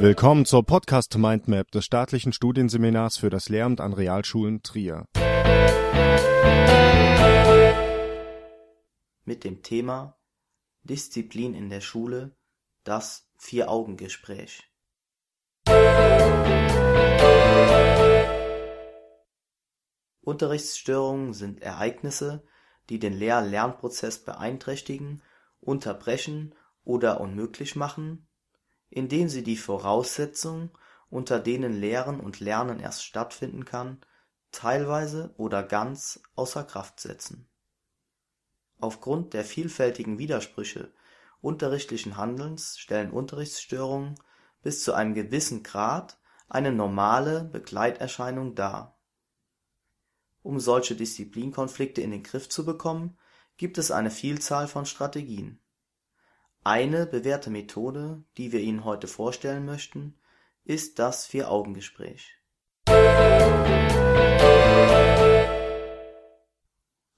Willkommen zur Podcast Mindmap des staatlichen Studienseminars für das Lehramt an Realschulen Trier. Mit dem Thema Disziplin in der Schule, das Vier-Augen-Gespräch. Unterrichtsstörungen sind Ereignisse, die den Lehr-Lernprozess beeinträchtigen, unterbrechen oder unmöglich machen indem sie die Voraussetzungen, unter denen Lehren und Lernen erst stattfinden kann, teilweise oder ganz außer Kraft setzen. Aufgrund der vielfältigen Widersprüche unterrichtlichen Handelns stellen Unterrichtsstörungen bis zu einem gewissen Grad eine normale Begleiterscheinung dar. Um solche Disziplinkonflikte in den Griff zu bekommen, gibt es eine Vielzahl von Strategien eine bewährte Methode, die wir Ihnen heute vorstellen möchten, ist das Vier-Augen-Gespräch.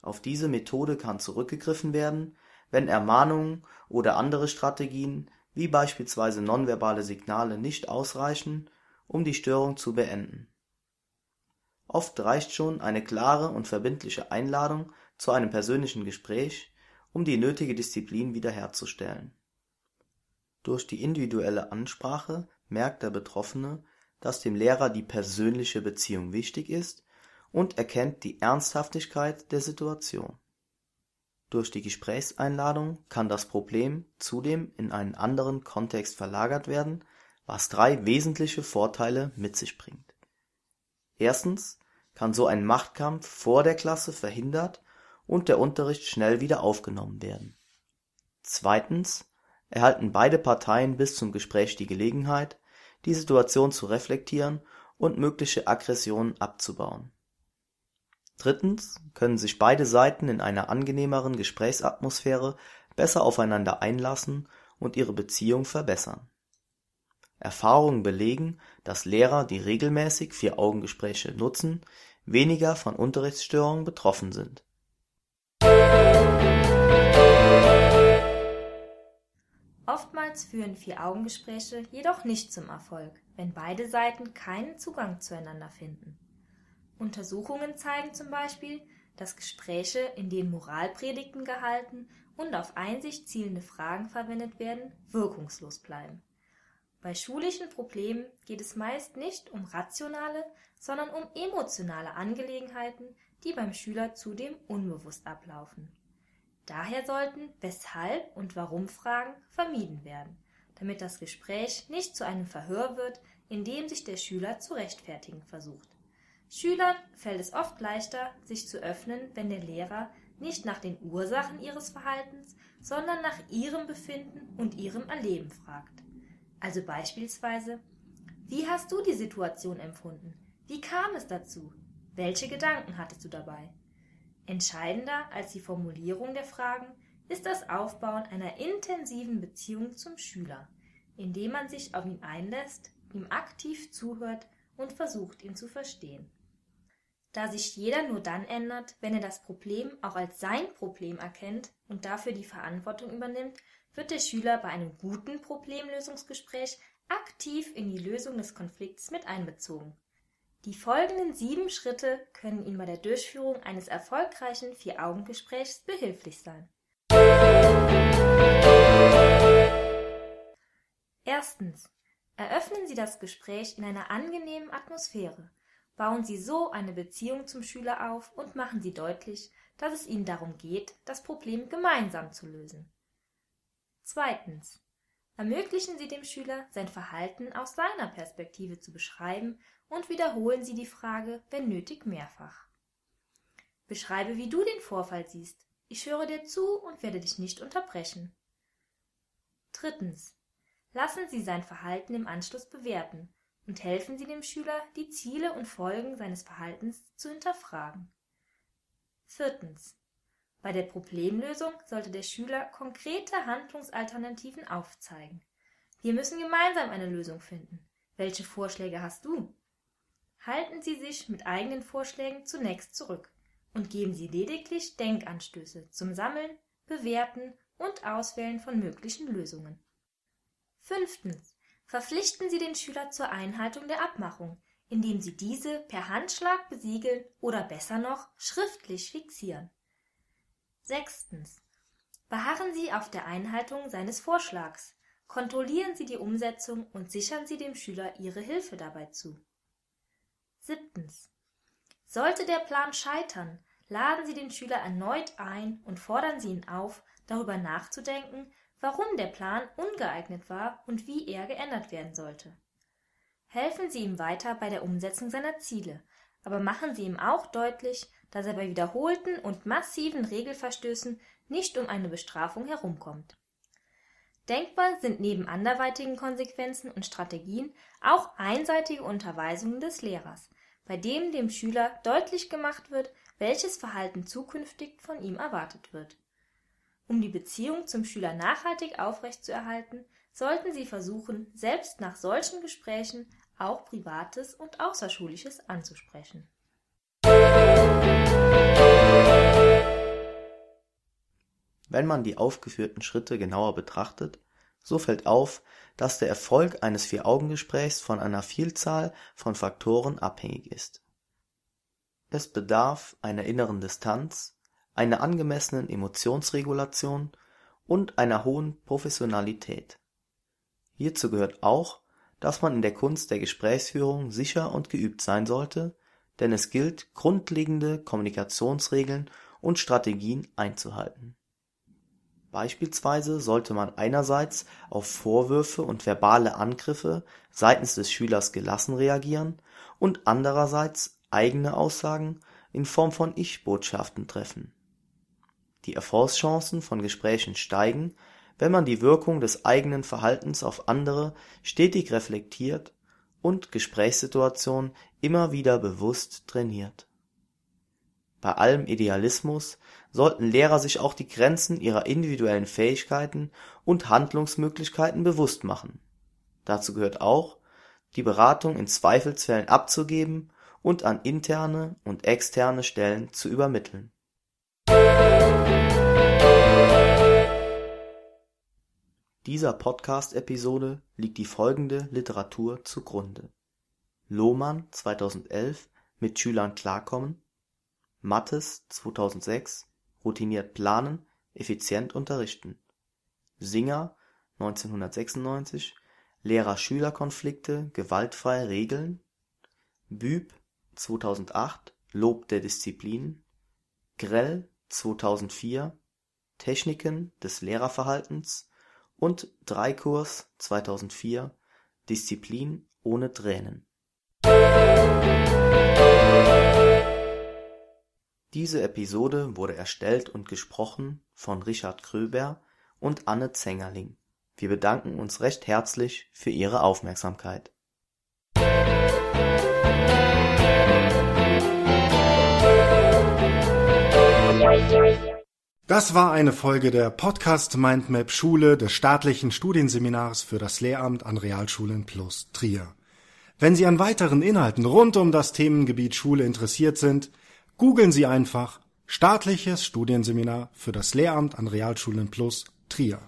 Auf diese Methode kann zurückgegriffen werden, wenn Ermahnungen oder andere Strategien wie beispielsweise nonverbale Signale nicht ausreichen, um die Störung zu beenden. Oft reicht schon eine klare und verbindliche Einladung zu einem persönlichen Gespräch, um die nötige Disziplin wiederherzustellen durch die individuelle Ansprache merkt der Betroffene, dass dem Lehrer die persönliche Beziehung wichtig ist und erkennt die Ernsthaftigkeit der Situation. Durch die Gesprächseinladung kann das Problem zudem in einen anderen Kontext verlagert werden, was drei wesentliche Vorteile mit sich bringt. Erstens kann so ein Machtkampf vor der Klasse verhindert und der Unterricht schnell wieder aufgenommen werden. Zweitens erhalten beide Parteien bis zum Gespräch die Gelegenheit, die Situation zu reflektieren und mögliche Aggressionen abzubauen. Drittens können sich beide Seiten in einer angenehmeren Gesprächsatmosphäre besser aufeinander einlassen und ihre Beziehung verbessern. Erfahrungen belegen, dass Lehrer, die regelmäßig Vier-Augen-Gespräche nutzen, weniger von Unterrichtsstörungen betroffen sind Oftmals führen Vier-Augen-Gespräche jedoch nicht zum Erfolg, wenn beide Seiten keinen Zugang zueinander finden. Untersuchungen zeigen zum Beispiel, dass Gespräche, in denen Moralpredigten gehalten und auf Einsicht zielende Fragen verwendet werden, wirkungslos bleiben. Bei schulischen Problemen geht es meist nicht um rationale, sondern um emotionale Angelegenheiten, die beim Schüler zudem unbewusst ablaufen Daher sollten Weshalb- und Warum-Fragen vermieden werden, damit das Gespräch nicht zu einem Verhör wird, in dem sich der Schüler zu rechtfertigen versucht. Schülern fällt es oft leichter, sich zu öffnen, wenn der Lehrer nicht nach den Ursachen ihres Verhaltens, sondern nach ihrem Befinden und ihrem Erleben fragt. Also beispielsweise, wie hast du die Situation empfunden? Wie kam es dazu? Welche Gedanken hattest du dabei? Entscheidender als die Formulierung der Fragen ist das Aufbauen einer intensiven Beziehung zum Schüler, indem man sich auf ihn einlässt, ihm aktiv zuhört und versucht, ihn zu verstehen. Da sich jeder nur dann ändert, wenn er das Problem auch als sein Problem erkennt und dafür die Verantwortung übernimmt, wird der Schüler bei einem guten Problemlösungsgespräch aktiv in die Lösung des Konflikts mit einbezogen die folgenden sieben Schritte können Ihnen bei der Durchführung eines erfolgreichen Vier-Augen-Gesprächs behilflich sein. Erstens. Eröffnen Sie das Gespräch in einer angenehmen Atmosphäre. Bauen Sie so eine Beziehung zum Schüler auf und machen Sie deutlich, dass es Ihnen darum geht, das Problem gemeinsam zu lösen. Zweitens. Ermöglichen Sie dem Schüler, sein Verhalten aus seiner Perspektive zu beschreiben und wiederholen Sie die Frage, wenn nötig, mehrfach. Beschreibe, wie du den Vorfall siehst. Ich höre dir zu und werde dich nicht unterbrechen. Drittens. Lassen Sie sein Verhalten im Anschluss bewerten und helfen Sie dem Schüler, die Ziele und Folgen seines Verhaltens zu hinterfragen. Viertens. Bei der Problemlösung sollte der Schüler konkrete Handlungsalternativen aufzeigen. Wir müssen gemeinsam eine Lösung finden. Welche Vorschläge hast du? Halten Sie sich mit eigenen Vorschlägen zunächst zurück und geben Sie lediglich Denkanstöße zum Sammeln, Bewerten und Auswählen von möglichen Lösungen. Fünftens. verpflichten Sie den Schüler zur Einhaltung der Abmachung, indem Sie diese per Handschlag besiegeln oder besser noch schriftlich fixieren. Sechstens. Beharren Sie auf der Einhaltung seines Vorschlags. Kontrollieren Sie die Umsetzung und sichern Sie dem Schüler Ihre Hilfe dabei zu. Siebtens. Sollte der Plan scheitern, laden Sie den Schüler erneut ein und fordern Sie ihn auf, darüber nachzudenken, warum der Plan ungeeignet war und wie er geändert werden sollte. Helfen Sie ihm weiter bei der Umsetzung seiner Ziele, aber machen Sie ihm auch deutlich, dass er bei wiederholten und massiven Regelverstößen nicht um eine Bestrafung herumkommt. Denkbar sind neben anderweitigen Konsequenzen und Strategien auch einseitige Unterweisungen des Lehrers, bei dem dem Schüler deutlich gemacht wird, welches Verhalten zukünftig von ihm erwartet wird. Um die Beziehung zum Schüler nachhaltig aufrechtzuerhalten, sollten Sie versuchen, selbst nach solchen Gesprächen auch Privates und Außerschulisches anzusprechen. Wenn man die aufgeführten Schritte genauer betrachtet, so fällt auf, dass der Erfolg eines Vier-Augen-Gesprächs von einer Vielzahl von Faktoren abhängig ist. Es bedarf einer inneren Distanz, einer angemessenen Emotionsregulation und einer hohen Professionalität. Hierzu gehört auch, dass man in der Kunst der Gesprächsführung sicher und geübt sein sollte, denn es gilt, grundlegende Kommunikationsregeln und Strategien einzuhalten Beispielsweise sollte man einerseits auf Vorwürfe und verbale Angriffe seitens des Schülers gelassen reagieren und andererseits eigene Aussagen in Form von Ich-Botschaften treffen. Die Erfolgschancen von Gesprächen steigen, wenn man die Wirkung des eigenen Verhaltens auf andere stetig reflektiert und Gesprächssituationen immer wieder bewusst trainiert. Bei allem Idealismus sollten Lehrer sich auch die Grenzen ihrer individuellen Fähigkeiten und Handlungsmöglichkeiten bewusst machen. Dazu gehört auch, die Beratung in Zweifelsfällen abzugeben und an interne und externe Stellen zu übermitteln. Dieser Podcast-Episode liegt die folgende Literatur zugrunde: Lohmann (2011) Mit Schülern klarkommen, Mattes (2006) routiniert planen, effizient unterrichten. Singer (1996) Lehrer-Schüler-Konflikte gewaltfrei regeln. Büb (2008) Lob der Disziplin. Grell (2004) Techniken des Lehrerverhaltens und Dreikurs (2004) Disziplin ohne Tränen Diese Episode wurde erstellt und gesprochen von Richard Kröber und Anne Zengerling. Wir bedanken uns recht herzlich für Ihre Aufmerksamkeit. Das war eine Folge der Podcast Mindmap Schule des staatlichen Studienseminars für das Lehramt an Realschulen plus Trier. Wenn Sie an weiteren Inhalten rund um das Themengebiet Schule interessiert sind, Googeln Sie einfach Staatliches Studienseminar für das Lehramt an Realschulen Plus Trier.